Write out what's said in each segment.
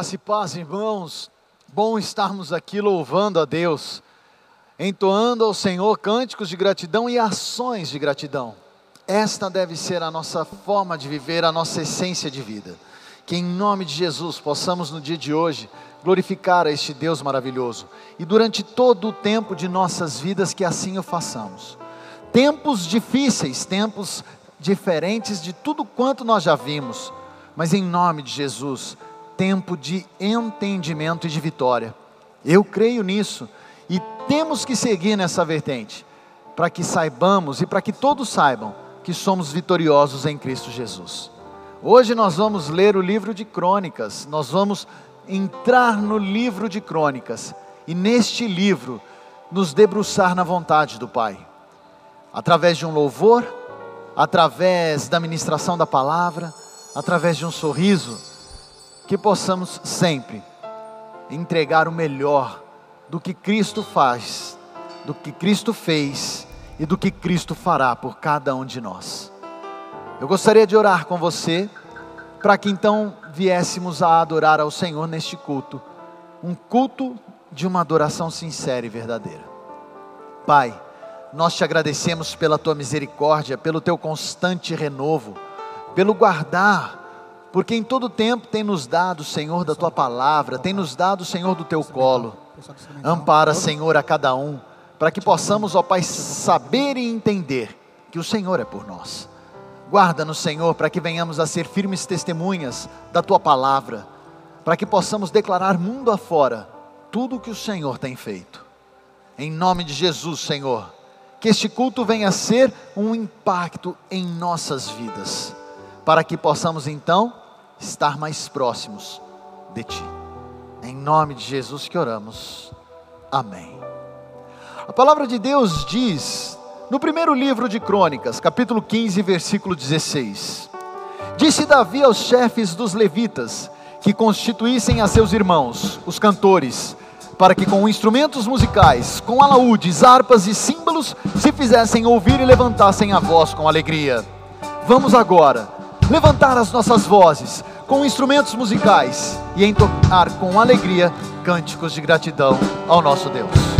Graça e paz, irmãos. Bom estarmos aqui louvando a Deus, entoando ao Senhor cânticos de gratidão e ações de gratidão. Esta deve ser a nossa forma de viver, a nossa essência de vida. Que em nome de Jesus possamos no dia de hoje glorificar a este Deus maravilhoso e durante todo o tempo de nossas vidas que assim o façamos. Tempos difíceis, tempos diferentes de tudo quanto nós já vimos, mas em nome de Jesus, tempo de entendimento e de vitória. Eu creio nisso e temos que seguir nessa vertente, para que saibamos e para que todos saibam que somos vitoriosos em Cristo Jesus. Hoje nós vamos ler o livro de Crônicas, nós vamos entrar no livro de Crônicas e neste livro nos debruçar na vontade do Pai, através de um louvor, através da ministração da palavra, através de um sorriso que possamos sempre entregar o melhor do que Cristo faz, do que Cristo fez e do que Cristo fará por cada um de nós. Eu gostaria de orar com você, para que então viéssemos a adorar ao Senhor neste culto, um culto de uma adoração sincera e verdadeira. Pai, nós te agradecemos pela tua misericórdia, pelo teu constante renovo, pelo guardar porque em todo tempo tem nos dado, Senhor, da tua palavra, tem nos dado, Senhor, do teu colo. Ampara, Senhor, a cada um, para que possamos, ó Pai, saber e entender que o Senhor é por nós. Guarda-nos, Senhor, para que venhamos a ser firmes testemunhas da tua palavra, para que possamos declarar mundo afora tudo o que o Senhor tem feito. Em nome de Jesus, Senhor, que este culto venha a ser um impacto em nossas vidas, para que possamos então estar mais próximos de Ti. Em nome de Jesus que oramos. Amém. A palavra de Deus diz, no primeiro livro de Crônicas, capítulo 15, versículo 16: Disse Davi aos chefes dos levitas que constituíssem a seus irmãos, os cantores, para que com instrumentos musicais, com alaúdes, harpas e símbolos, se fizessem ouvir e levantassem a voz com alegria. Vamos agora levantar as nossas vozes com instrumentos musicais e entoar com alegria cânticos de gratidão ao nosso Deus.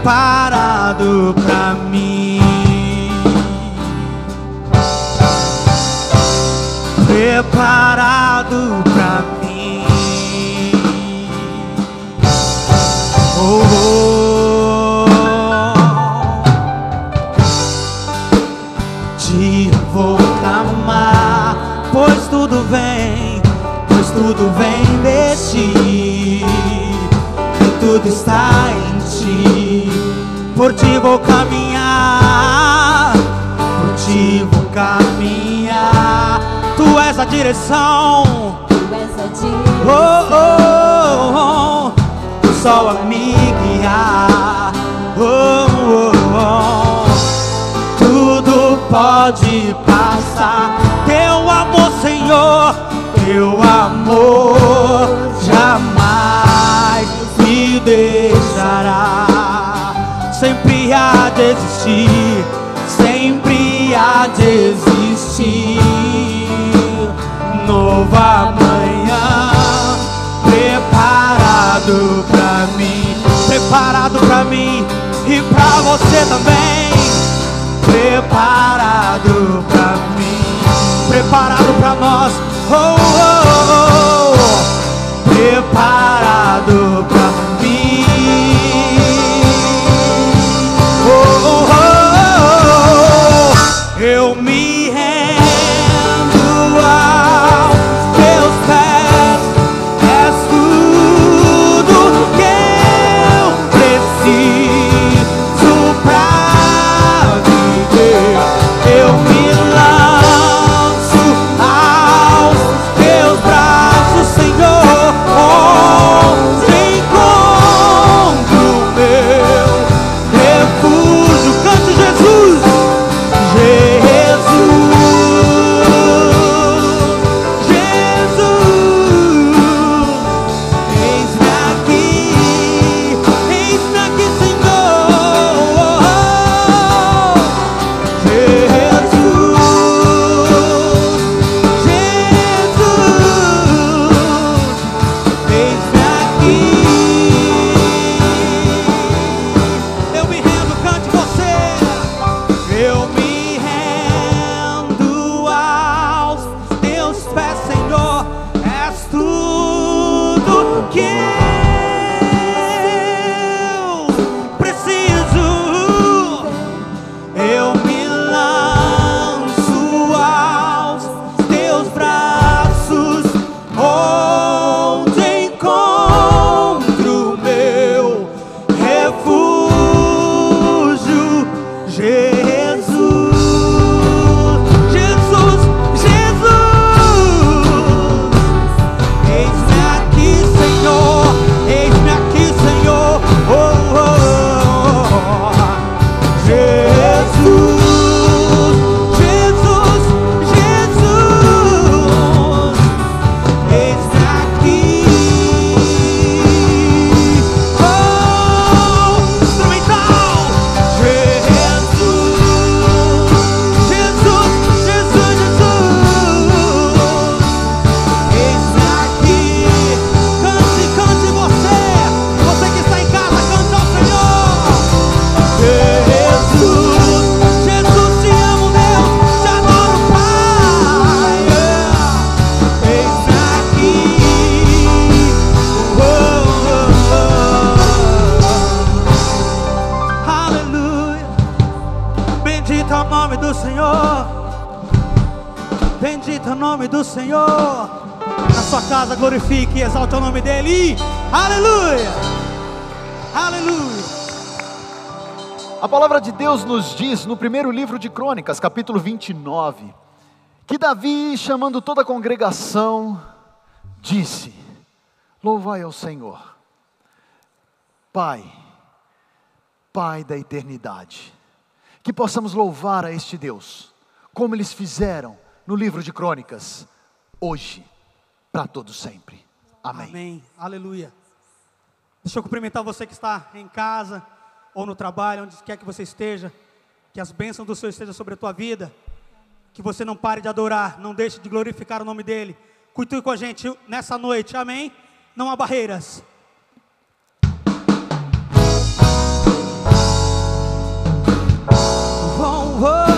preparado para mim. Preparado para mim. Oh, oh. Te vou amar, pois tudo vem, pois tudo vem de ti. E tudo está em por ti vou caminhar, por ti vou caminhar. Tu és a direção, tu és a direção. Oh, oh, oh, sol a me guiar. Oh, oh, oh. Tudo pode passar. Teu amor, Senhor, teu amor jamais me deixará a desistir, sempre a desistir. Nova manhã, preparado pra mim, preparado pra mim e pra você também. Preparado pra mim, preparado pra nós. Oh, oh, oh. oh, oh. Preparado diz no primeiro livro de Crônicas, capítulo 29, que Davi, chamando toda a congregação, disse: Louvai ao Senhor, Pai, Pai da eternidade, que possamos louvar a este Deus, como eles fizeram no livro de Crônicas, hoje, para todo sempre. Amém. Amém. Aleluia. Deixa eu cumprimentar você que está em casa ou no trabalho, onde quer que você esteja. Que as bênçãos do Senhor estejam sobre a tua vida. Que você não pare de adorar, não deixe de glorificar o nome dEle. Cultue com a gente nessa noite, amém? Não há barreiras. Vão, vão.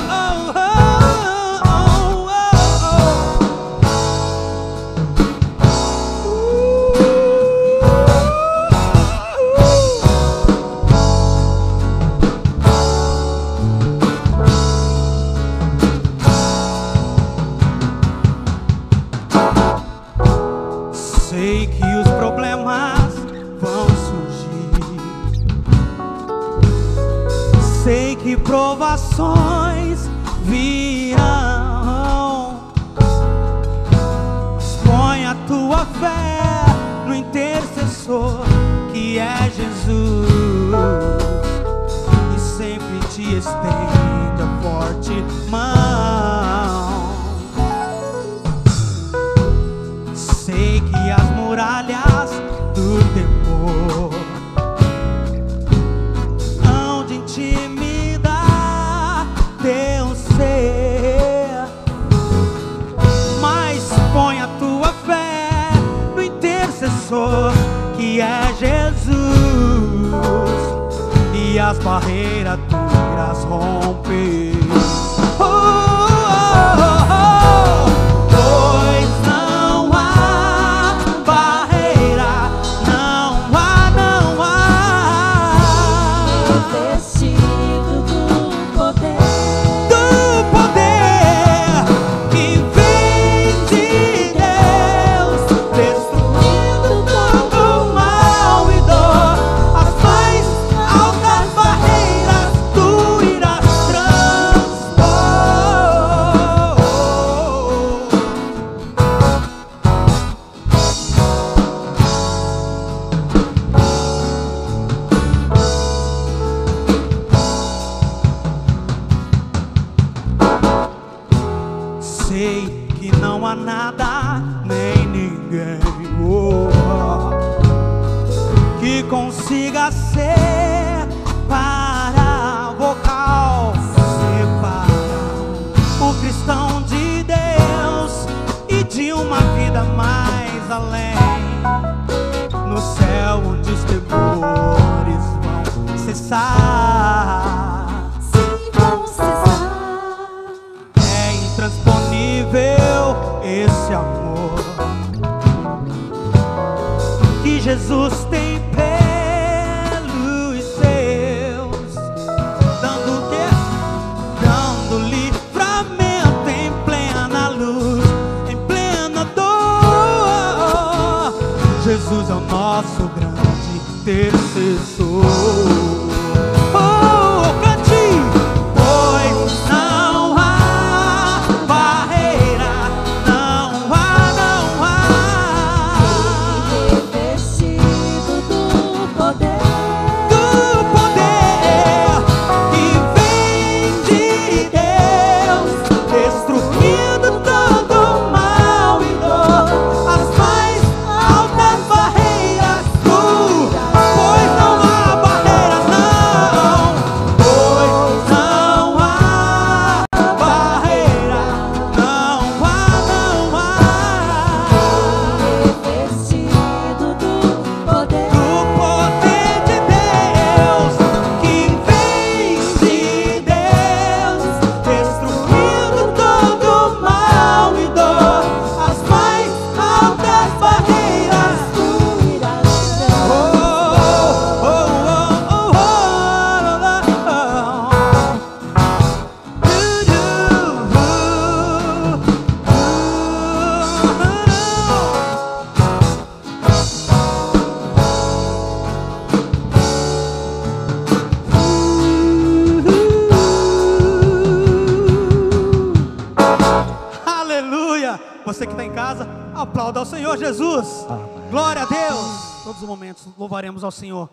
louvaremos ao Senhor,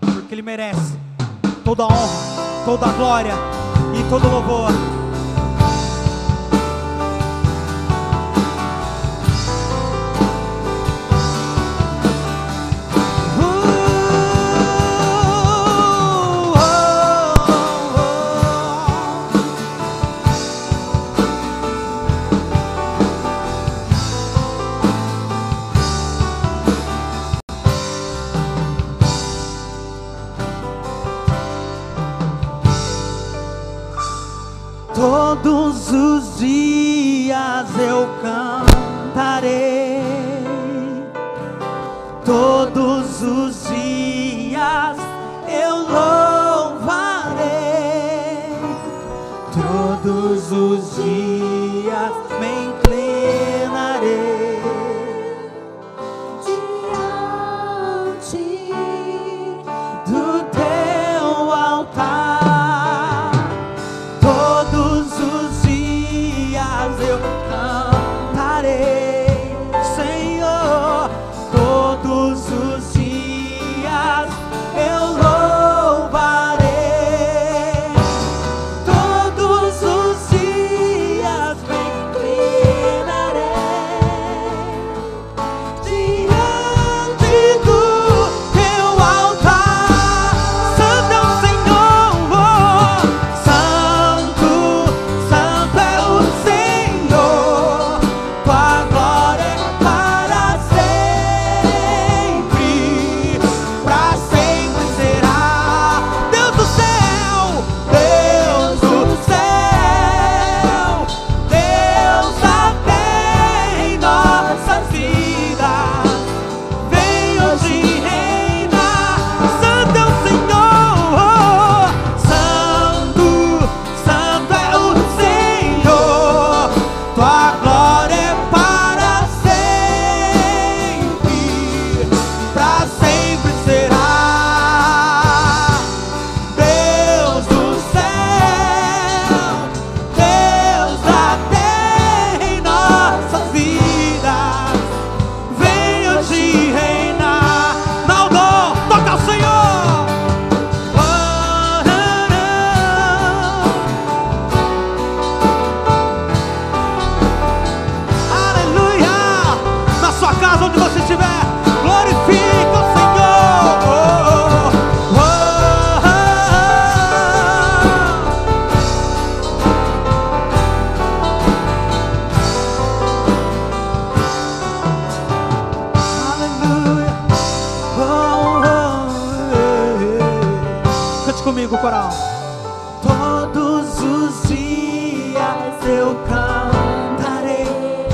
porque Ele merece toda a honra, toda a glória e todo o louvor.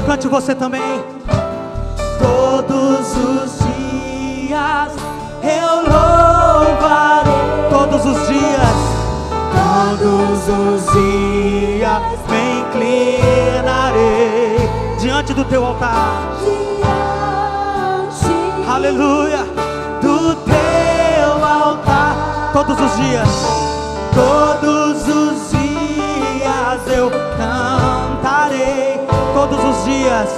Cante você também. Todos os dias eu louvarei. Todos os dias. Todos os dias me inclinarei diante do teu altar. Diante Aleluia. Do teu altar. Todos os dias. Todos os dias eu cantarei. Todos os dias.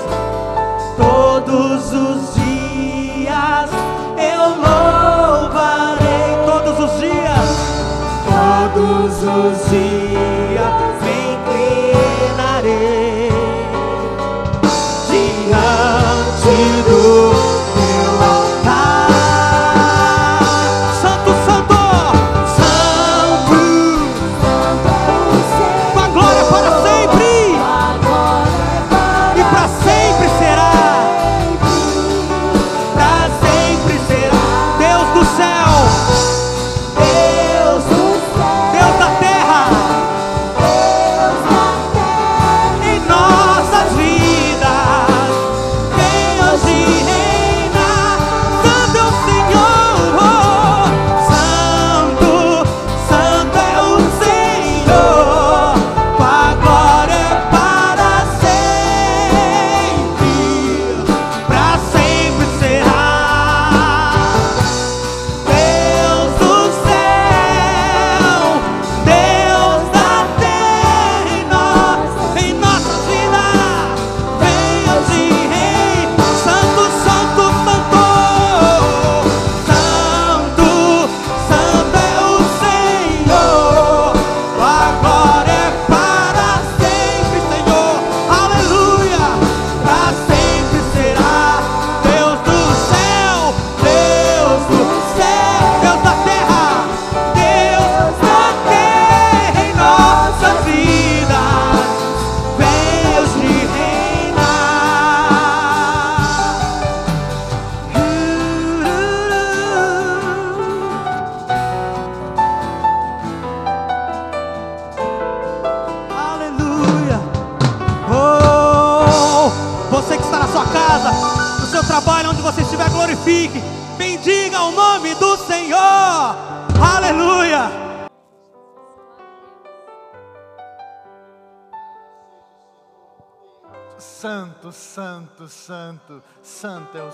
Todos os dias eu louvarei. Todos os dias. Todos os dias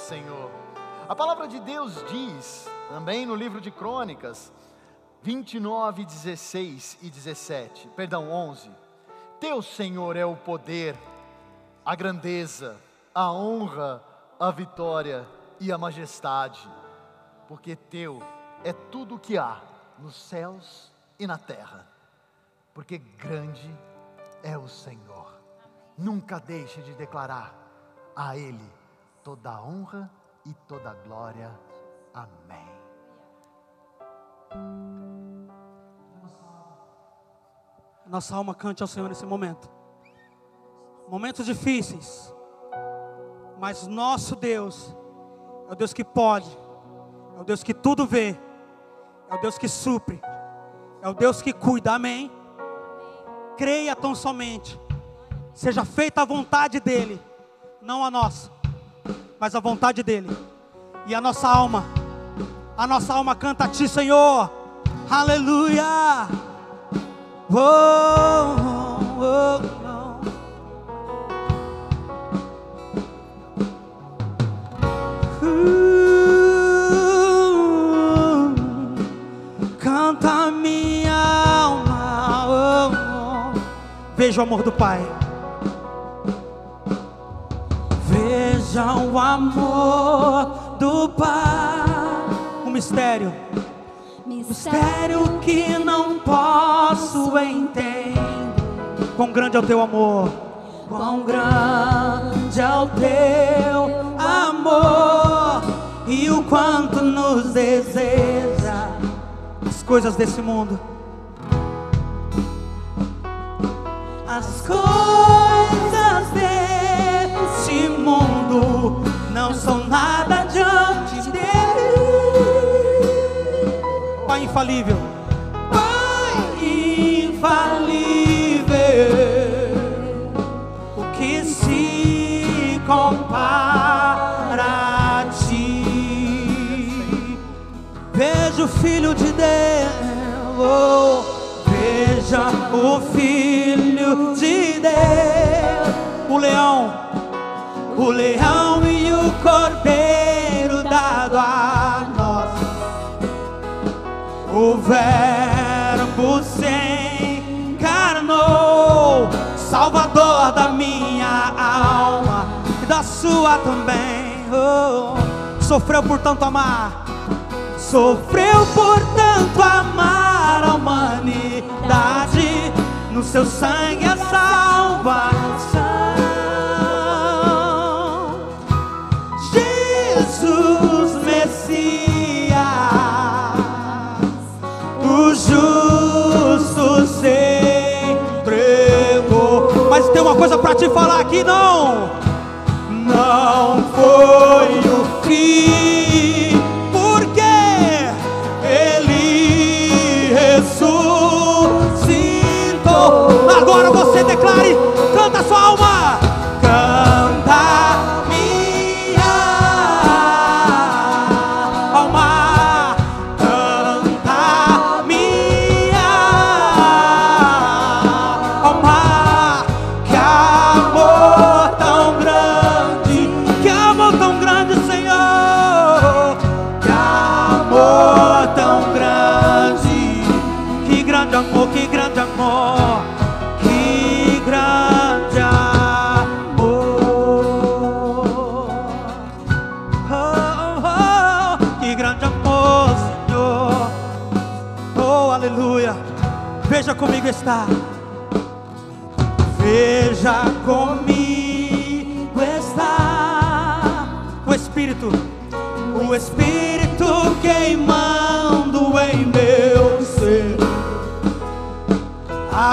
Senhor. A palavra de Deus diz, também no livro de Crônicas, 29, 16 e 17, perdão, 11: Teu Senhor é o poder, a grandeza, a honra, a vitória e a majestade, porque teu é tudo o que há nos céus e na terra, porque grande é o Senhor. Nunca deixe de declarar a Ele toda a honra e toda a glória. Amém. Nossa alma cante ao Senhor nesse momento. Momentos difíceis, mas nosso Deus é o Deus que pode, é o Deus que tudo vê, é o Deus que supre, é o Deus que cuida, amém? Creia tão somente, seja feita a vontade dEle, não a nossa, mas a vontade dEle, e a nossa alma, a nossa alma canta a Ti, Senhor, aleluia. Oh, oh, oh. Uh, canta minha alma, oh, oh. veja o amor do Pai. Veja o amor do Pai, um mistério mistério que não posso entender. Quão grande é o teu amor, quão grande é o teu amor, e o quanto nos deseja as coisas desse mundo. As coisas não sou nada diante dele. Pai infalível. Pai infalível. O que se compara a ti? Vejo o filho de Deus. Veja o filho de Deus. O leão o leão e o cordeiro dado a nós, o Verbo se encarnou, Salvador da minha alma e da sua também. Oh, sofreu por tanto amar sofreu por tanto amar a humanidade, no seu sangue a salvação. Te falar aqui, não. Não foi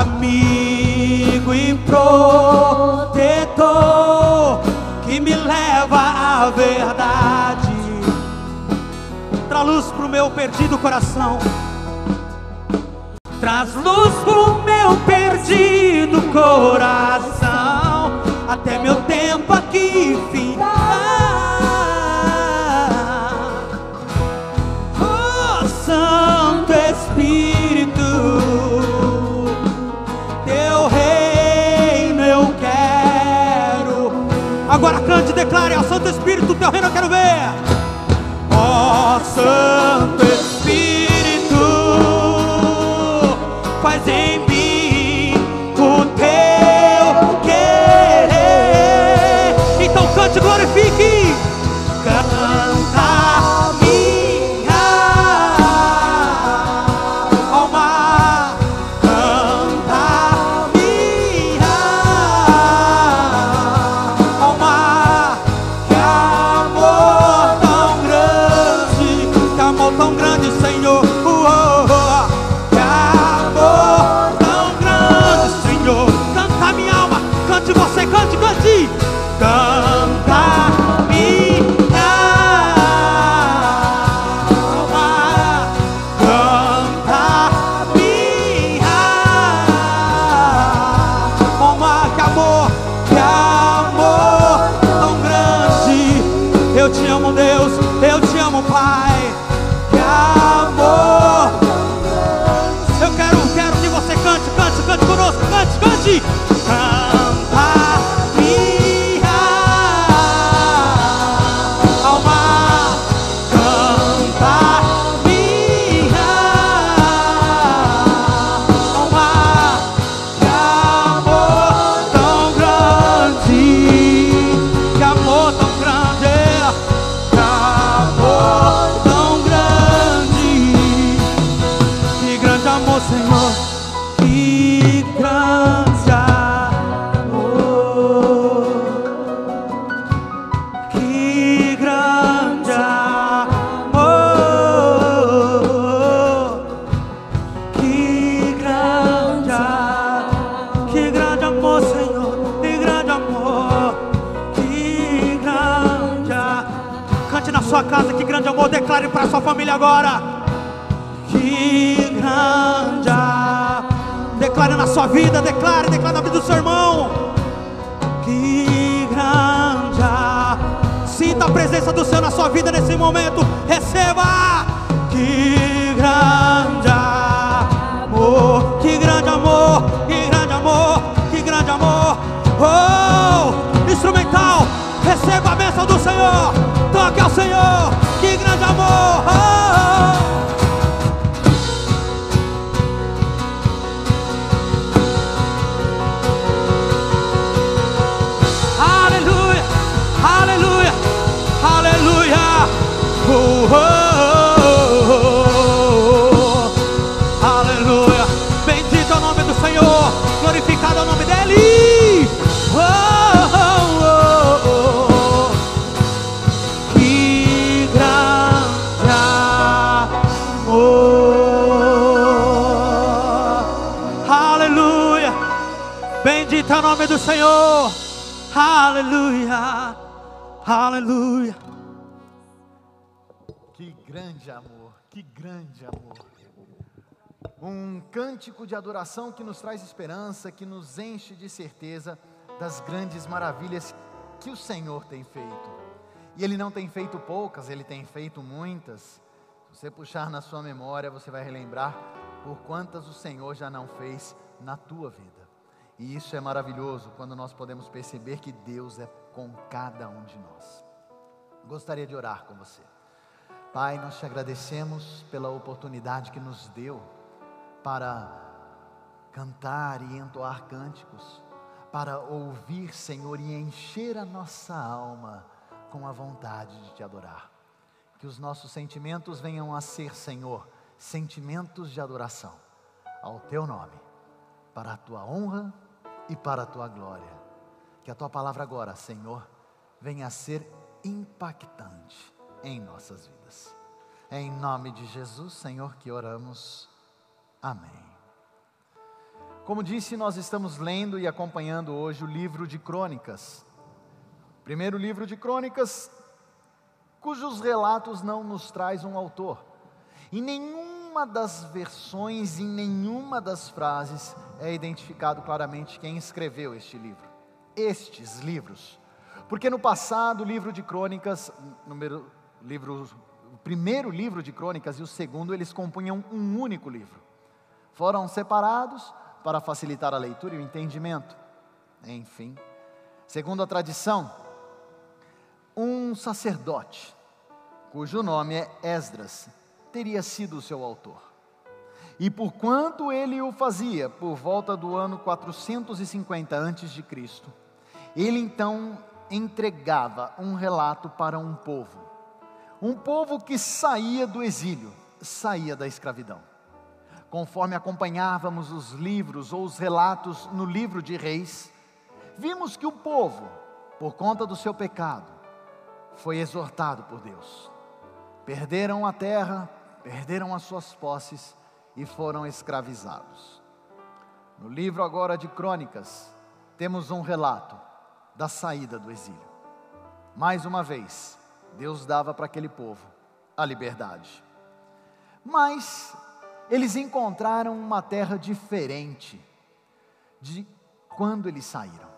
amigo e protetor que me leva à verdade, traz luz pro meu perdido coração. Traz luz pro meu perdido coração, até meu Agora cante e declare ao Santo Espírito, teu reino eu quero ver. Ó Santo família agora. Que grande, declare na sua vida, declare, declare na vida do seu irmão. Que grande, sinta a presença do Senhor na sua vida nesse momento, receba. Que grande amor, que grande amor, que grande amor, que grande amor. Oh, instrumental, receba a bênção do Senhor. Nome do Senhor. Aleluia. Aleluia. Que grande amor, que grande amor. Um cântico de adoração que nos traz esperança, que nos enche de certeza das grandes maravilhas que o Senhor tem feito. E Ele não tem feito poucas, Ele tem feito muitas. Se você puxar na sua memória, você vai relembrar por quantas o Senhor já não fez na tua vida. E isso é maravilhoso quando nós podemos perceber que Deus é com cada um de nós. Gostaria de orar com você. Pai, nós te agradecemos pela oportunidade que nos deu para cantar e entoar cânticos, para ouvir, Senhor, e encher a nossa alma com a vontade de te adorar. Que os nossos sentimentos venham a ser, Senhor, sentimentos de adoração ao teu nome, para a tua honra e para a tua glória. Que a tua palavra agora, Senhor, venha a ser impactante em nossas vidas. É em nome de Jesus, Senhor, que oramos. Amém. Como disse, nós estamos lendo e acompanhando hoje o livro de Crônicas. Primeiro livro de Crônicas, cujos relatos não nos traz um autor. Em nenhuma das versões, em nenhuma das frases é identificado claramente quem escreveu este livro. Estes livros. Porque no passado, o livro de Crônicas, número, livro, o primeiro livro de Crônicas e o segundo, eles compunham um único livro. Foram separados para facilitar a leitura e o entendimento. Enfim, segundo a tradição, um sacerdote, cujo nome é Esdras, teria sido o seu autor. E por quanto ele o fazia, por volta do ano 450 a.C., ele então entregava um relato para um povo. Um povo que saía do exílio, saía da escravidão. Conforme acompanhávamos os livros ou os relatos no livro de Reis, vimos que o povo, por conta do seu pecado, foi exortado por Deus. Perderam a terra, perderam as suas posses e foram escravizados. No livro agora de Crônicas, temos um relato da saída do exílio. Mais uma vez, Deus dava para aquele povo a liberdade. Mas eles encontraram uma terra diferente de quando eles saíram.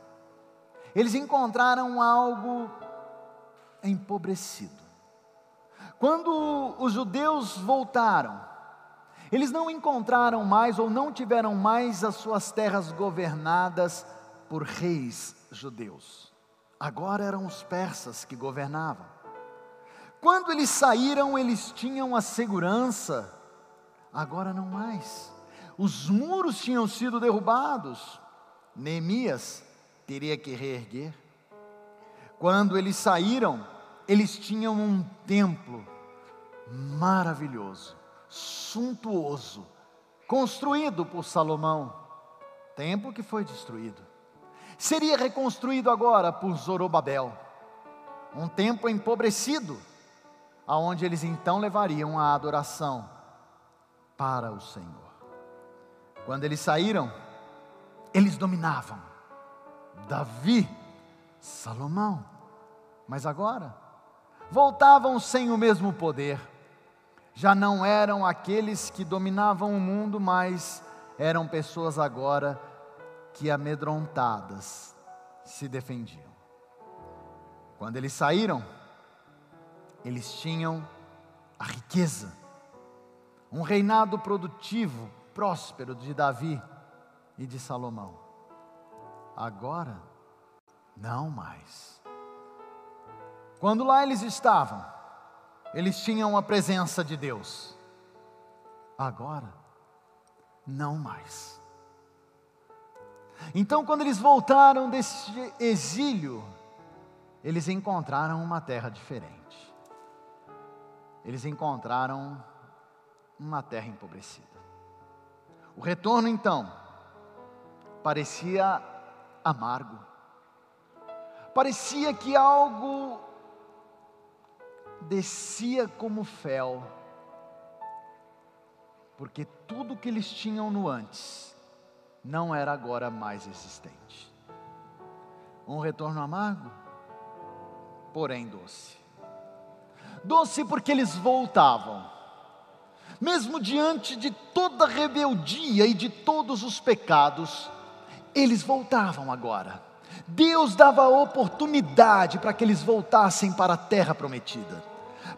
Eles encontraram algo empobrecido. Quando os judeus voltaram, eles não encontraram mais ou não tiveram mais as suas terras governadas por reis judeus. Agora eram os persas que governavam. Quando eles saíram, eles tinham a segurança, agora não mais. Os muros tinham sido derrubados. Neemias teria que reerguer. Quando eles saíram, eles tinham um templo maravilhoso, suntuoso, construído por Salomão. Templo que foi destruído. Seria reconstruído agora por Zorobabel. Um templo empobrecido, aonde eles então levariam a adoração para o Senhor. Quando eles saíram, eles dominavam. Davi, Salomão. Mas agora, voltavam sem o mesmo poder. Já não eram aqueles que dominavam o mundo, mas eram pessoas agora que amedrontadas se defendiam. Quando eles saíram, eles tinham a riqueza, um reinado produtivo, próspero de Davi e de Salomão. Agora, não mais. Quando lá eles estavam, eles tinham a presença de Deus. Agora, não mais. Então, quando eles voltaram desse exílio, eles encontraram uma terra diferente. Eles encontraram uma terra empobrecida. O retorno, então, parecia amargo. Parecia que algo descia como fel, porque tudo que eles tinham no antes não era agora mais existente. Um retorno amargo, porém doce. Doce porque eles voltavam, mesmo diante de toda rebeldia e de todos os pecados, eles voltavam agora. Deus dava oportunidade para que eles voltassem para a terra prometida,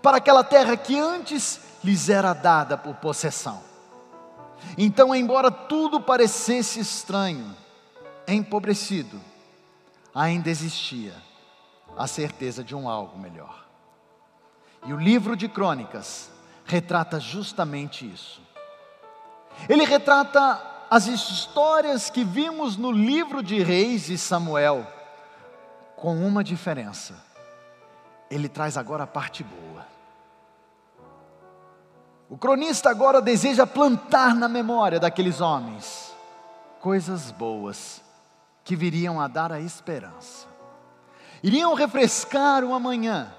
para aquela terra que antes lhes era dada por possessão. Então, embora tudo parecesse estranho, empobrecido, ainda existia a certeza de um algo melhor. E o livro de Crônicas retrata justamente isso. Ele retrata as histórias que vimos no livro de Reis e Samuel, com uma diferença: ele traz agora a parte boa. O cronista agora deseja plantar na memória daqueles homens coisas boas que viriam a dar a esperança, iriam refrescar o amanhã,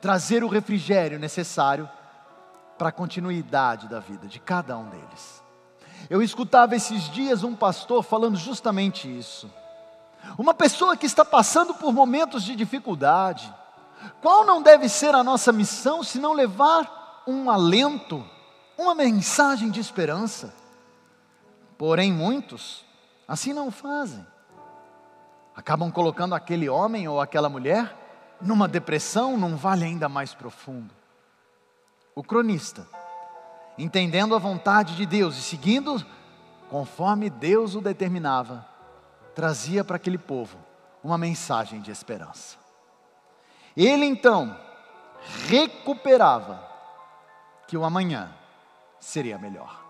trazer o refrigério necessário para a continuidade da vida de cada um deles. Eu escutava esses dias um pastor falando justamente isso. Uma pessoa que está passando por momentos de dificuldade, qual não deve ser a nossa missão se não levar um alento, uma mensagem de esperança? Porém, muitos assim não fazem. Acabam colocando aquele homem ou aquela mulher numa depressão, num vale ainda mais profundo. O cronista entendendo a vontade de Deus e seguindo conforme Deus o determinava, trazia para aquele povo uma mensagem de esperança. Ele então recuperava que o amanhã seria melhor.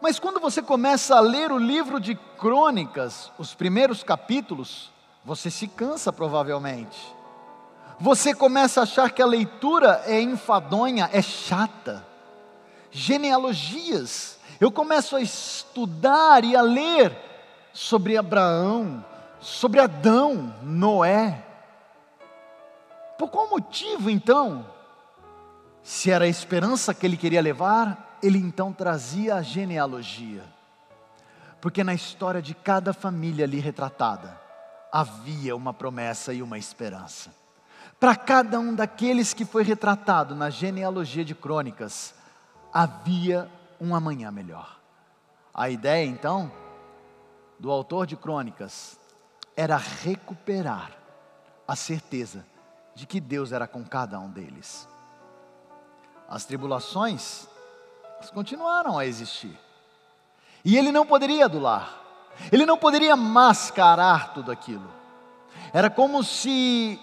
Mas quando você começa a ler o livro de Crônicas, os primeiros capítulos, você se cansa provavelmente. Você começa a achar que a leitura é enfadonha, é chata genealogias. Eu começo a estudar e a ler sobre Abraão, sobre Adão, Noé. Por qual motivo então? Se era a esperança que ele queria levar, ele então trazia a genealogia. Porque na história de cada família ali retratada, havia uma promessa e uma esperança. Para cada um daqueles que foi retratado na genealogia de crônicas, havia um amanhã melhor. A ideia então do autor de crônicas era recuperar a certeza de que Deus era com cada um deles. As tribulações continuaram a existir. E ele não poderia adular, ele não poderia mascarar tudo aquilo. Era como se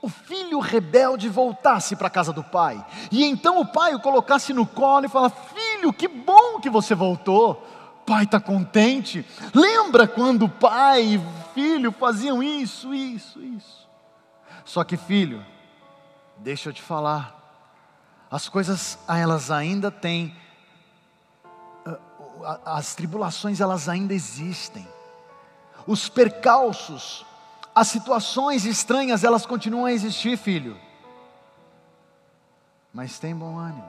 o filho rebelde voltasse para a casa do pai, e então o pai o colocasse no colo e falasse: Filho, que bom que você voltou. Pai está contente. Lembra quando pai e filho faziam isso, isso, isso. Só que, filho, deixa eu te falar, as coisas elas ainda têm, as tribulações elas ainda existem, os percalços as situações estranhas, elas continuam a existir, filho. Mas tem bom ânimo.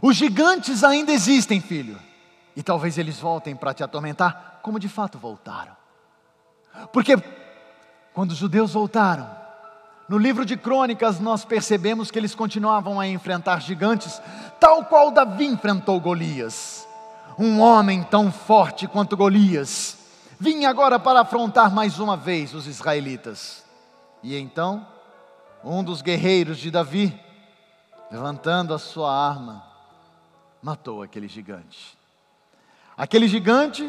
Os gigantes ainda existem, filho. E talvez eles voltem para te atormentar, como de fato voltaram. Porque quando os judeus voltaram, no livro de crônicas nós percebemos que eles continuavam a enfrentar gigantes, tal qual Davi enfrentou Golias. Um homem tão forte quanto Golias vinha agora para afrontar mais uma vez os israelitas. E então, um dos guerreiros de Davi, levantando a sua arma, matou aquele gigante. Aquele gigante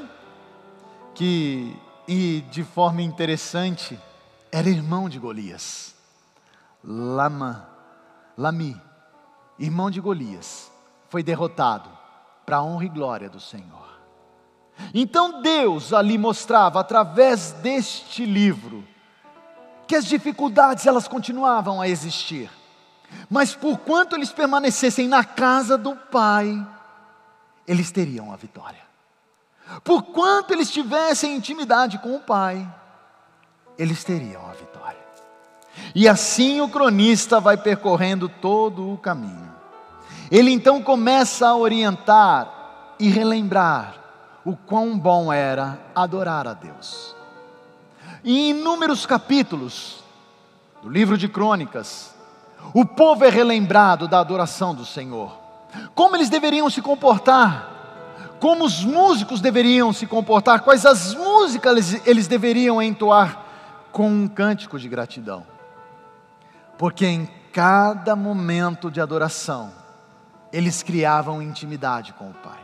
que, e de forma interessante, era irmão de Golias. Lama, Lami, irmão de Golias, foi derrotado para a honra e glória do Senhor. Então Deus ali mostrava através deste livro que as dificuldades elas continuavam a existir. Mas por quanto eles permanecessem na casa do Pai, eles teriam a vitória. Por quanto eles tivessem intimidade com o Pai, eles teriam a vitória. E assim o cronista vai percorrendo todo o caminho. Ele então começa a orientar e relembrar o quão bom era adorar a Deus. Em inúmeros capítulos do livro de Crônicas, o povo é relembrado da adoração do Senhor. Como eles deveriam se comportar, como os músicos deveriam se comportar, quais as músicas eles deveriam entoar com um cântico de gratidão. Porque em cada momento de adoração, eles criavam intimidade com o Pai.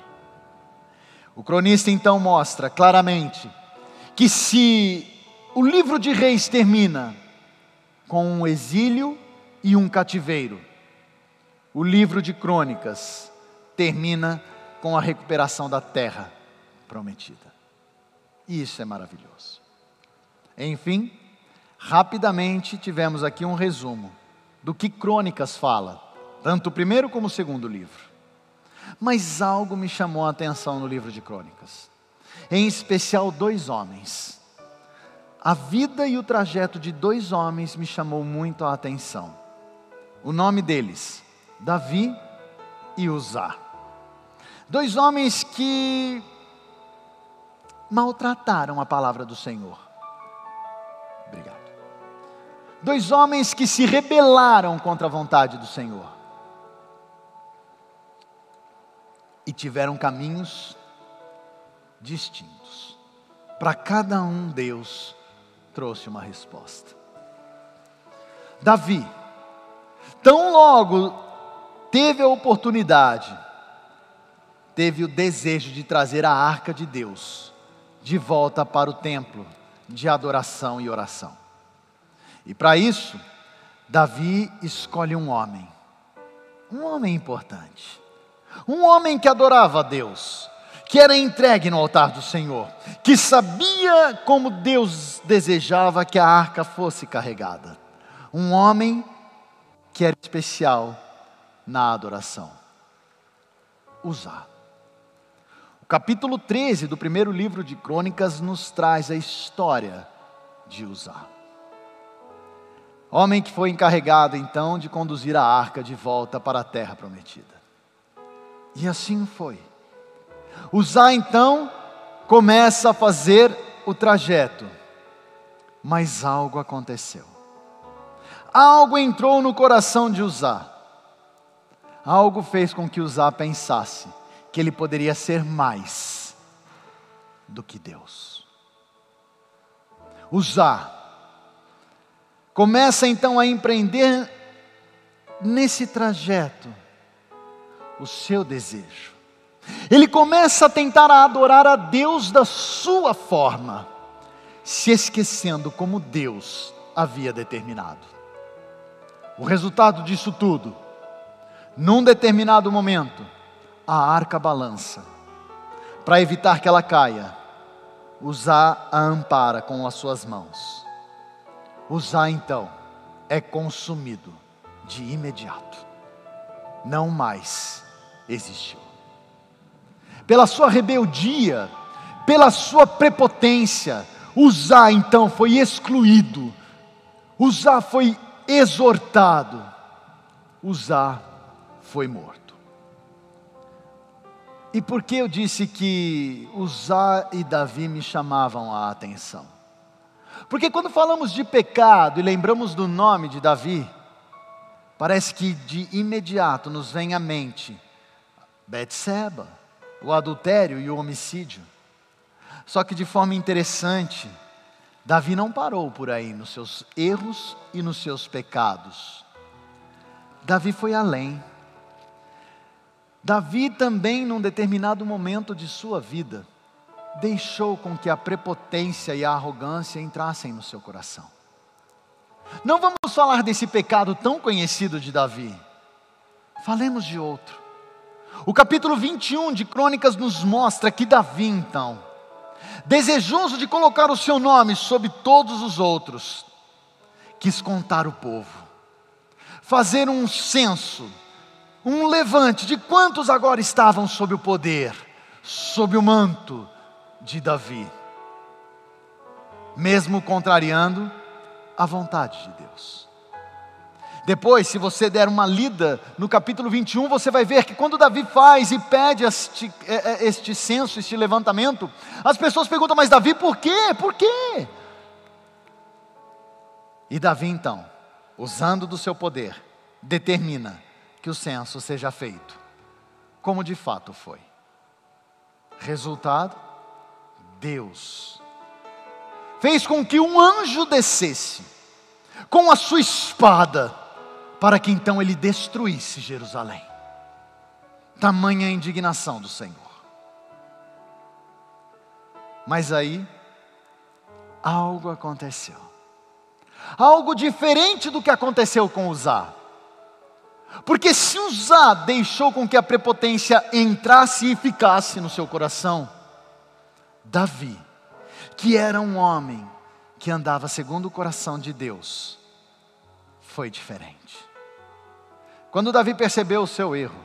O cronista então mostra claramente que se o livro de Reis termina com um exílio e um cativeiro, o livro de Crônicas termina com a recuperação da terra prometida. E isso é maravilhoso. Enfim, rapidamente tivemos aqui um resumo do que Crônicas fala, tanto o primeiro como o segundo livro. Mas algo me chamou a atenção no livro de Crônicas, em especial dois homens. A vida e o trajeto de dois homens me chamou muito a atenção. O nome deles, Davi e Uzá. Dois homens que maltrataram a palavra do Senhor. Dois homens que se rebelaram contra a vontade do Senhor. E tiveram caminhos distintos. Para cada um, Deus trouxe uma resposta. Davi, tão logo teve a oportunidade, teve o desejo de trazer a arca de Deus de volta para o templo de adoração e oração. E para isso, Davi escolhe um homem, um homem importante, um homem que adorava a Deus, que era entregue no altar do Senhor, que sabia como Deus desejava que a arca fosse carregada. Um homem que era especial na adoração. Usar. O capítulo 13 do primeiro livro de Crônicas nos traz a história de Usar. Homem que foi encarregado então de conduzir a arca de volta para a terra prometida. E assim foi. Usar então começa a fazer o trajeto, mas algo aconteceu. Algo entrou no coração de Usar. Algo fez com que Usar pensasse que ele poderia ser mais do que Deus. Usar começa então a empreender nesse trajeto o seu desejo. Ele começa a tentar adorar a Deus da sua forma, se esquecendo como Deus havia determinado. O resultado disso tudo, num determinado momento, a arca balança. Para evitar que ela caia, Usar a ampara com as suas mãos. Usar então é consumido de imediato. Não mais existiu. Pela sua rebeldia, pela sua prepotência, Usar então foi excluído. Usar foi exortado. Usar foi morto. E por que eu disse que Uzá e Davi me chamavam a atenção? Porque quando falamos de pecado e lembramos do nome de Davi, parece que de imediato nos vem à mente Betseba, o adultério e o homicídio. Só que de forma interessante, Davi não parou por aí nos seus erros e nos seus pecados. Davi foi além. Davi também, num determinado momento de sua vida, deixou com que a prepotência e a arrogância entrassem no seu coração. Não vamos falar desse pecado tão conhecido de Davi, falemos de outro. O capítulo 21 de Crônicas nos mostra que Davi, então, desejoso de colocar o seu nome sobre todos os outros, quis contar o povo, fazer um censo, um levante de quantos agora estavam sob o poder, sob o manto de Davi, mesmo contrariando a vontade de Deus. Depois, se você der uma lida no capítulo 21, você vai ver que quando Davi faz e pede este, é, é, este censo, este levantamento, as pessoas perguntam, mas Davi, por quê? Por quê? E Davi, então, usando do seu poder, determina que o censo seja feito, como de fato foi. Resultado: Deus fez com que um anjo descesse com a sua espada, para que então ele destruísse Jerusalém. Tamanha indignação do Senhor. Mas aí, algo aconteceu. Algo diferente do que aconteceu com Uzá. Porque se Uzá deixou com que a prepotência entrasse e ficasse no seu coração, Davi, que era um homem que andava segundo o coração de Deus, foi diferente. Quando Davi percebeu o seu erro,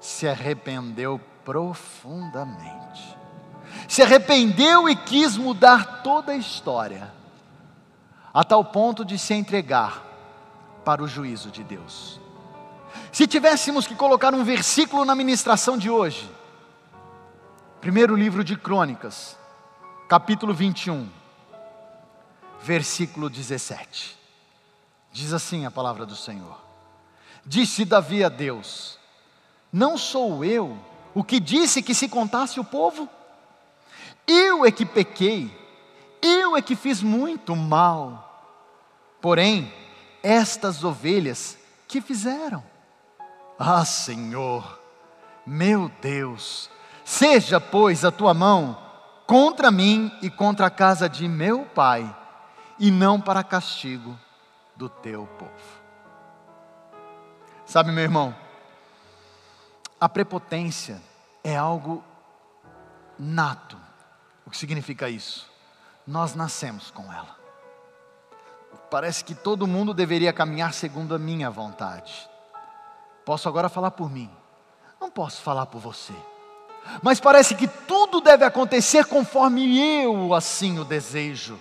se arrependeu profundamente. Se arrependeu e quis mudar toda a história, a tal ponto de se entregar para o juízo de Deus. Se tivéssemos que colocar um versículo na ministração de hoje, primeiro livro de Crônicas, capítulo 21, versículo 17. Diz assim a palavra do Senhor: Disse Davi a Deus: Não sou eu o que disse que se contasse o povo? Eu é que pequei, eu é que fiz muito mal. Porém, estas ovelhas que fizeram? Ah, Senhor, meu Deus, seja, pois, a tua mão contra mim e contra a casa de meu pai, e não para castigo do teu povo. Sabe, meu irmão, a prepotência é algo nato. O que significa isso? Nós nascemos com ela. Parece que todo mundo deveria caminhar segundo a minha vontade. Posso agora falar por mim, não posso falar por você. Mas parece que tudo deve acontecer conforme eu assim o desejo.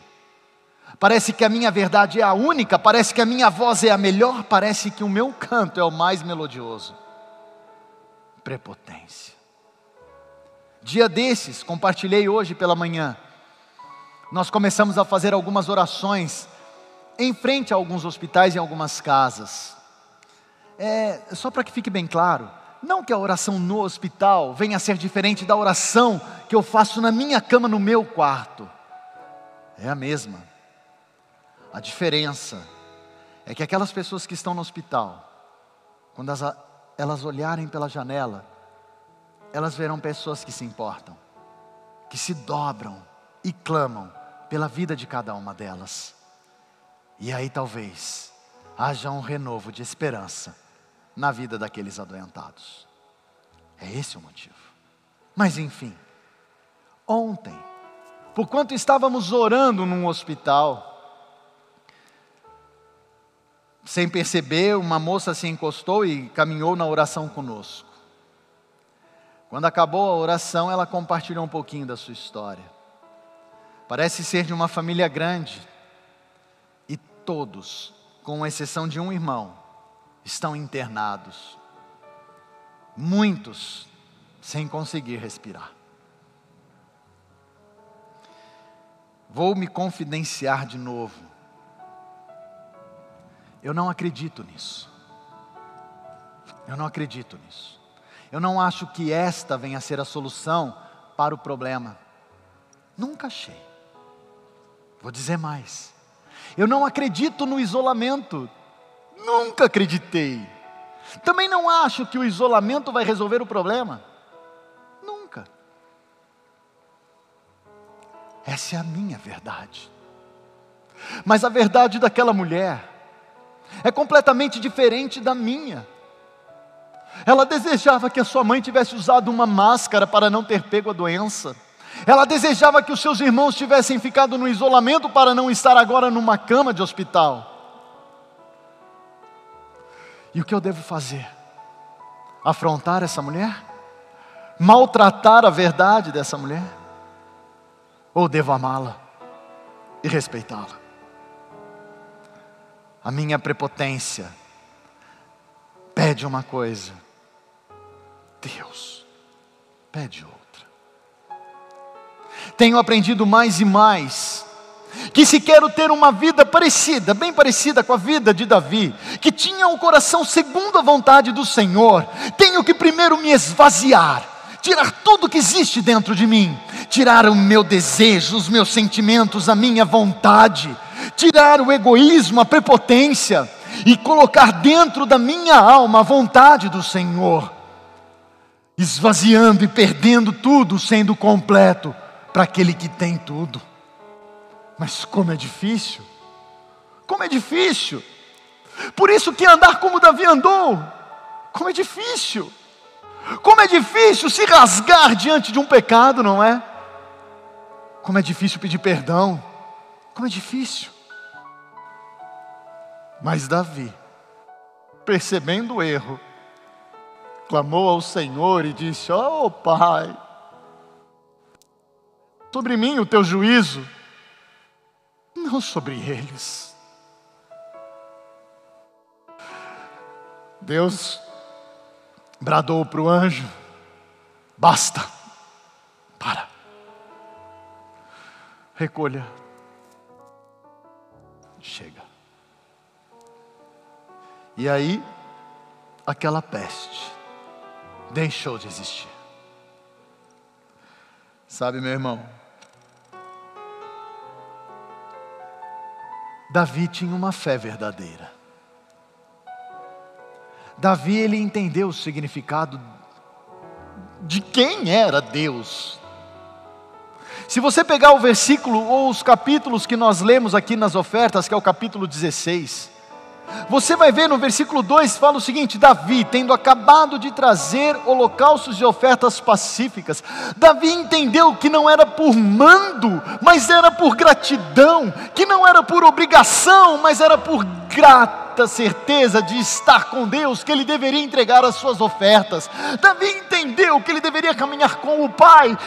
Parece que a minha verdade é a única, parece que a minha voz é a melhor, parece que o meu canto é o mais melodioso. Prepotência. Dia desses, compartilhei hoje pela manhã, nós começamos a fazer algumas orações em frente a alguns hospitais e algumas casas. É, só para que fique bem claro, não que a oração no hospital venha a ser diferente da oração que eu faço na minha cama no meu quarto. É a mesma. A diferença é que aquelas pessoas que estão no hospital, quando elas, olharem pela janela, elas verão pessoas que se importam, que se dobram e clamam pela vida de cada uma delas. E aí talvez haja um renovo de esperança na vida daqueles adoentados. É esse o motivo. Mas enfim, ontem, por quanto estávamos orando num hospital, sem perceber, uma moça se encostou e caminhou na oração conosco. Quando acabou a oração, ela compartilhou um pouquinho da sua história. Parece ser de uma família grande e todos, com exceção de um irmão, estão internados. Muitos sem conseguir respirar. Vou me confidenciar de novo. Eu não acredito nisso. Eu não acredito nisso. Eu não acho que esta venha a ser a solução para o problema. Nunca achei. Vou dizer mais. Eu não acredito no isolamento. Nunca acreditei. Também não acho que o isolamento vai resolver o problema. Nunca. Essa é a minha verdade. Mas a verdade daquela mulher é completamente diferente da minha. Ela desejava que a sua mãe tivesse usado uma máscara para não ter pego a doença. Ela desejava que os seus irmãos tivessem ficado no isolamento para não estar agora numa cama de hospital. E o que eu devo fazer? Afrontar essa mulher? Maltratar a verdade dessa mulher? Ou devo amá-la e respeitá-la? A minha prepotência pede uma coisa, Deus pede outra. Tenho aprendido mais e mais que se quero ter uma vida parecida, bem parecida com a vida de Davi, que tinha um coração segundo a vontade do Senhor, tenho que primeiro me esvaziar, tirar tudo que existe dentro de mim, tirar o meu desejo, os meus sentimentos, a minha vontade, tirar o egoísmo, a prepotência e colocar dentro da minha alma a vontade do Senhor, esvaziando e perdendo tudo, sendo completo para aquele que tem tudo. Mas como é difícil, como é difícil. Por isso que andar como Davi andou, como é difícil. Como é difícil se rasgar diante de um pecado, não é? Como é difícil pedir perdão, como é difícil. Mas Davi, percebendo o erro, clamou ao Senhor e disse: Oh Pai, sobre mim o teu juízo, não sobre eles. Deus bradou para o anjo: basta, para, recolha, chega. E aí, aquela peste deixou de existir. Sabe, meu irmão, Davi tinha uma fé verdadeira. Davi ele entendeu o significado de quem era Deus. Se você pegar o versículo ou os capítulos que nós lemos aqui nas ofertas, que é o capítulo 16, você vai ver no versículo 2 fala o seguinte: Davi, tendo acabado de trazer holocaustos e ofertas pacíficas, Davi entendeu que não era por mando, mas era por gratidão, que não era por obrigação, mas era por grata certeza de estar com Deus, que ele deveria entregar as suas ofertas. Davi entendeu que ele deveria caminhar com o Pai,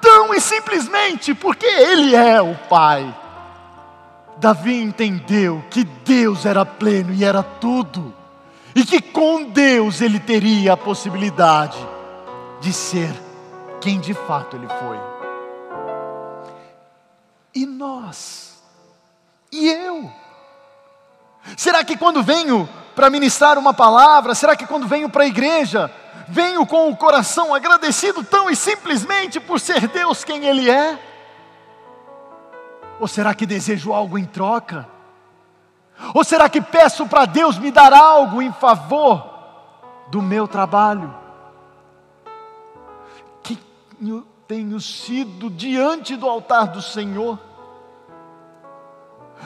tão e simplesmente porque ele é o Pai. Davi entendeu que Deus era pleno e era tudo, e que com Deus ele teria a possibilidade de ser quem de fato ele foi. E nós? E eu? Será que quando venho para ministrar uma palavra, será que quando venho para a igreja, venho com o coração agradecido tão e simplesmente por ser Deus quem Ele é? Ou será que desejo algo em troca? Ou será que peço para Deus me dar algo em favor do meu trabalho? Que tenho sido diante do altar do Senhor?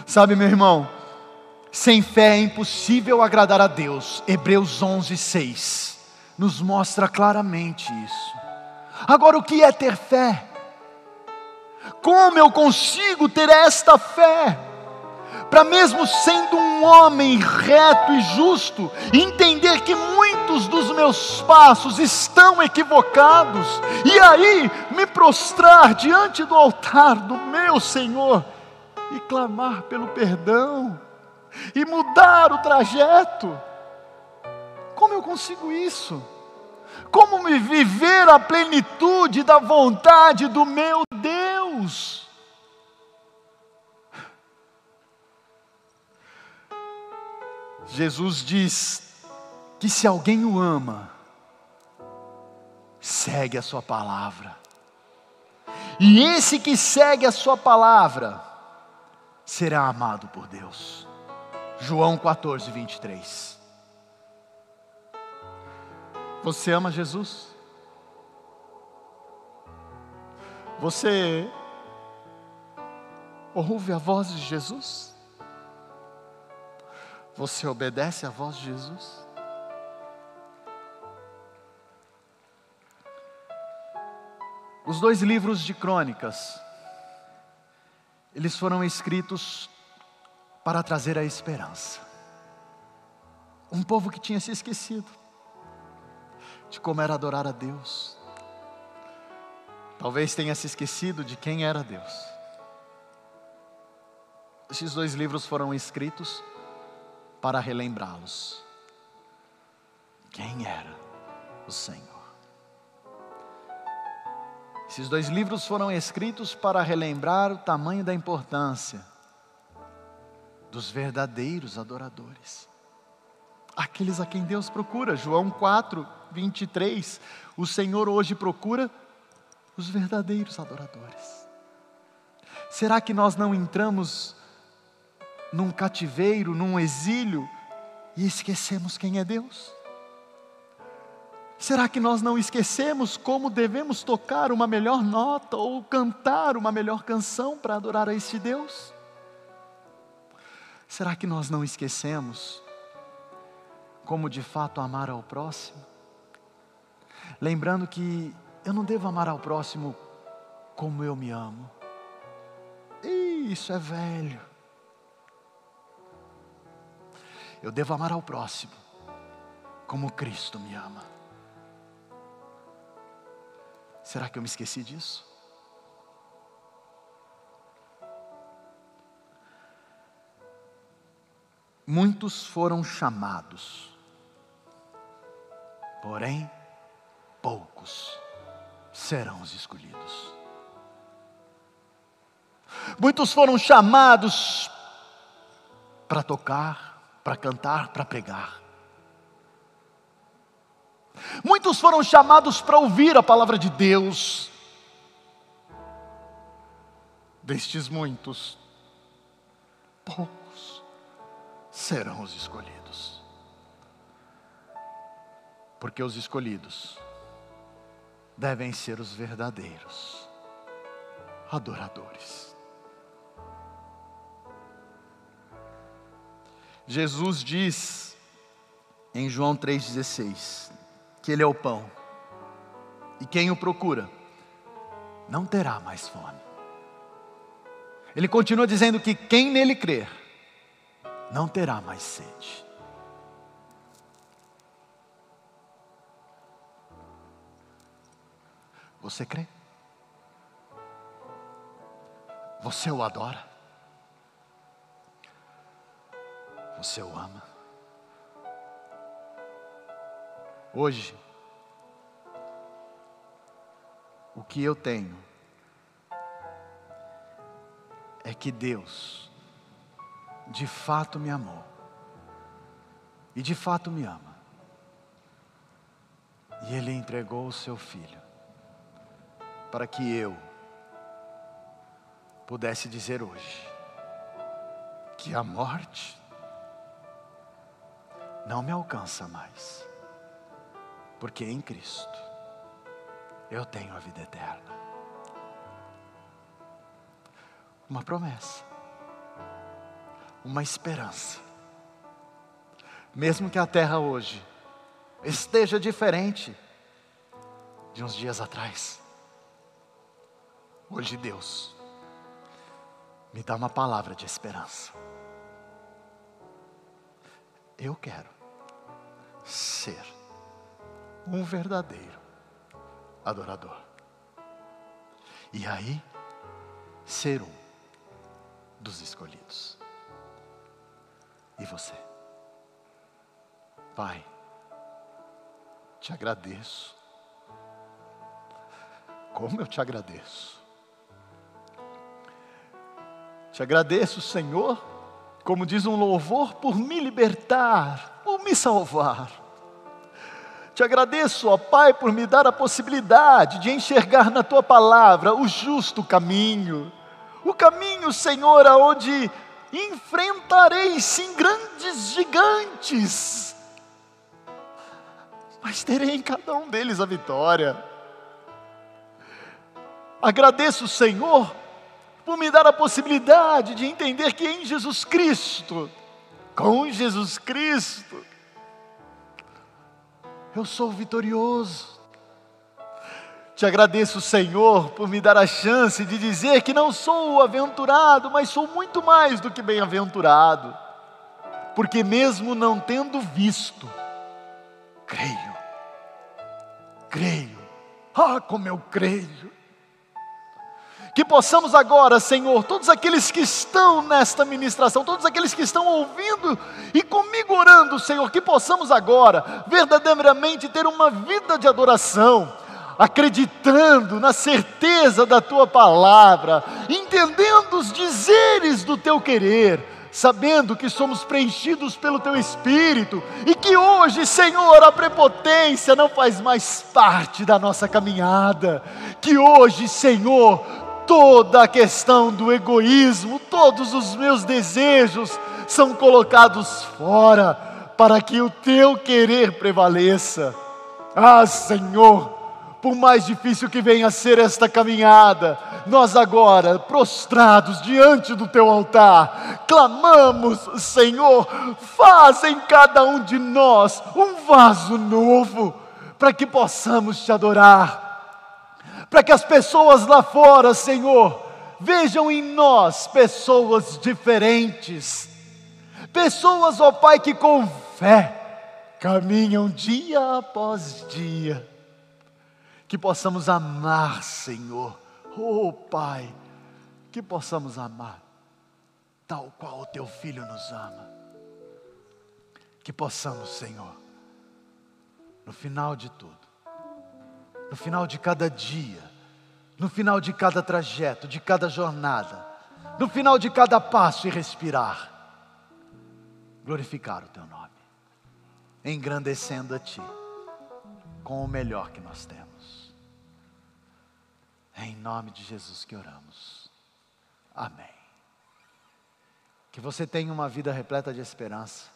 Sabe, meu irmão, sem fé é impossível agradar a Deus. Hebreus 11, 6 nos mostra claramente isso. Agora, o que é ter fé? Como eu consigo ter esta fé? Para mesmo sendo um homem reto e justo, entender que muitos dos meus passos estão equivocados, e aí me prostrar diante do altar do meu Senhor e clamar pelo perdão, e mudar o trajeto. Como eu consigo isso? Como me viver a plenitude da vontade do meu Deus? Jesus diz que se alguém o ama, segue a sua palavra. E esse que segue a sua palavra será amado por Deus. João 14, 23. Você ama Jesus? Você ouve a voz de Jesus? Você obedece à voz de Jesus? Os dois livros de crônicas, eles foram escritos para trazer a esperança. Um povo que tinha se esquecido de como era adorar a Deus. Talvez tenha se esquecido de quem era Deus. Esses dois livros foram escritos para relembrá-los. Quem era o Senhor? Esses dois livros foram escritos para relembrar o tamanho da importância dos verdadeiros adoradores. Aqueles a quem Deus procura. João 4, 23. O Senhor hoje procura os verdadeiros adoradores. Será que nós não entramos num cativeiro, num exílio e esquecemos quem é Deus? Será que nós não esquecemos como devemos tocar uma melhor nota ou cantar uma melhor canção para adorar a este Deus? Será que nós não esquecemos como de fato amar ao próximo? Lembrando que eu não devo amar ao próximo como eu me amo. Isso é velho. Eu devo amar ao próximo como Cristo me ama. Será que eu me esqueci disso? Muitos foram chamados, porém, poucos serão os escolhidos. Muitos foram chamados para tocar, para cantar, para pregar. Muitos foram chamados para ouvir a palavra de Deus. Destes muitos, poucos serão os escolhidos. Porque os escolhidos devem ser os verdadeiros adoradores. Jesus diz em João 3,16: que Ele é o pão, e quem o procura não terá mais fome. Ele continua dizendo que quem nele crer não terá mais sede. Você crê? Você o adora? O ama? Hoje, o que eu tenho é que Deus, de fato me amou, e de fato me ama, e Ele entregou o seu Filho, para que eu pudesse dizer hoje, que a morte não me alcança mais porque em Cristo eu tenho a vida eterna. Uma promessa, uma esperança. Mesmo que a terra hoje esteja diferente de uns dias atrás, hoje Deus me dá uma palavra de esperança. Eu quero ser um verdadeiro adorador. E aí, ser um dos escolhidos. E você? Pai, te agradeço. Como eu te agradeço. Te agradeço, Senhor, como diz um louvor, por me libertar, me salvar te agradeço, ó Pai, por me dar a possibilidade de enxergar na tua palavra o justo caminho, o caminho, Senhor, aonde enfrentarei sim grandes gigantes. mas terei em cada um deles a vitória. Agradeço Senhor por me dar a possibilidade de entender que em Jesus Cristo, com Jesus Cristo, eu sou vitorioso. Te agradeço, Senhor, por me dar a chance de dizer que não sou aventurado, mas sou muito mais do que bem-aventurado, porque mesmo não tendo visto, creio, creio, ah, como eu creio. Que possamos agora, Senhor, todos aqueles que estão nesta ministração, todos aqueles que estão ouvindo e comigo orando, Senhor, que possamos agora verdadeiramente ter uma vida de adoração, acreditando na certeza da tua palavra, entendendo os dizeres do teu querer, sabendo que somos preenchidos pelo teu espírito e que hoje, Senhor, a prepotência não faz mais parte da nossa caminhada, que hoje, Senhor, toda a questão do egoísmo, todos os meus desejos são colocados fora, para que o teu querer prevaleça. Ah, Senhor, por mais difícil que venha a ser esta caminhada, nós agora, prostrados diante do teu altar, clamamos, Senhor, faz em cada um de nós um vaso novo, para que possamos te adorar para que as pessoas lá fora, Senhor, vejam em nós pessoas diferentes, pessoas, ó Pai, que com fé caminham dia após dia, que possamos amar, Senhor, oh Pai, que possamos amar, tal qual o Teu Filho nos ama, que possamos, Senhor, no final de tudo, no final de cada dia, no final de cada trajeto, de cada jornada, no final de cada passo e respirar, glorificar o teu nome, engrandecendo a ti com o melhor que nós temos. É em nome de Jesus que oramos. Amém. Que você tenha uma vida repleta de esperança,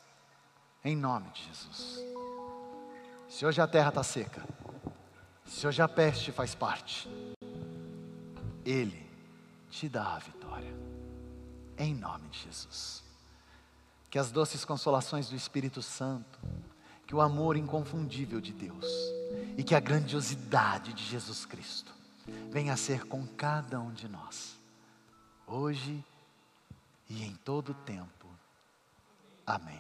em nome de Jesus. Se hoje a terra está seca, se hoje a peste faz parte, Ele te dá a vitória. Em nome de Jesus. Que as doces consolações do Espírito Santo, que o amor inconfundível de Deus e que a grandiosidade de Jesus Cristo venha a ser com cada um de nós, hoje e em todo o tempo. Amém.